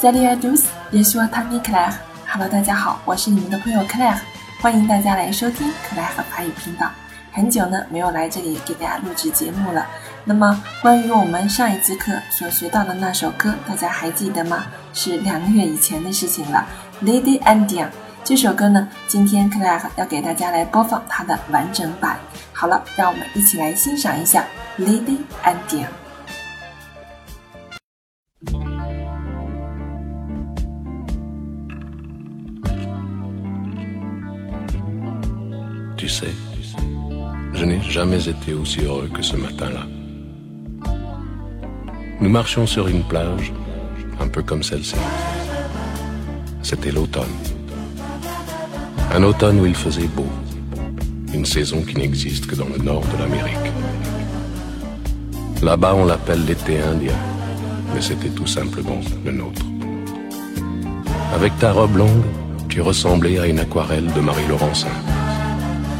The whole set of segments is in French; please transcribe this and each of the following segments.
Salut à tous, je suis Tammy Claire. Hello，大家好，我是你们的朋友 Claire，欢迎大家来收听 Claire 法语频道。很久呢没有来这里给大家录制节目了。那么关于我们上一节课所学到的那首歌，大家还记得吗？是两个月以前的事情了。Lady Andia 这首歌呢，今天 Claire 要给大家来播放它的完整版。好了，让我们一起来欣赏一下 Lady Andia。Sais, je n'ai jamais été aussi heureux que ce matin-là. Nous marchions sur une plage, un peu comme celle-ci. C'était l'automne. Un automne où il faisait beau. Une saison qui n'existe que dans le nord de l'Amérique. Là-bas, on l'appelle l'été indien, mais c'était tout simplement le nôtre. Avec ta robe longue, tu ressemblais à une aquarelle de Marie Laurencin.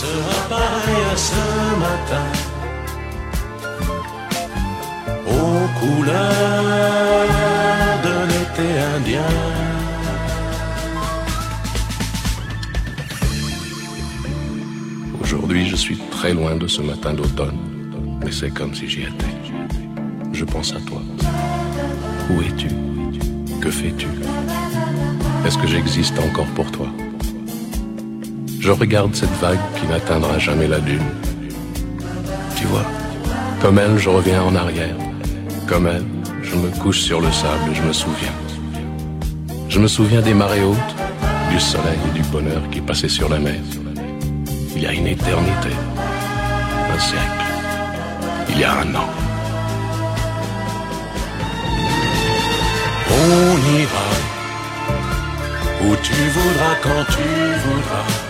sera pareil à ce matin aux couleurs de l'été indien. Aujourd'hui, je suis très loin de ce matin d'automne, mais c'est comme si j'y étais. Je pense à toi. Où es-tu? Que fais-tu? Est-ce que j'existe encore pour toi? Je regarde cette vague qui n'atteindra jamais la dune. Tu vois, comme elle, je reviens en arrière. Comme elle, je me couche sur le sable et je me souviens. Je me souviens des marées hautes, du soleil et du bonheur qui passaient sur la mer. Il y a une éternité, un siècle, il y a un an. On ira où tu voudras quand tu voudras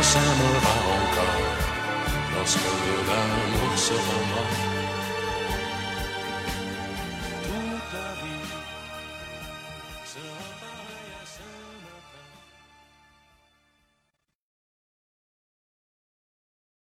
Et l'on s'aimera encore lorsque l'amour sera mort.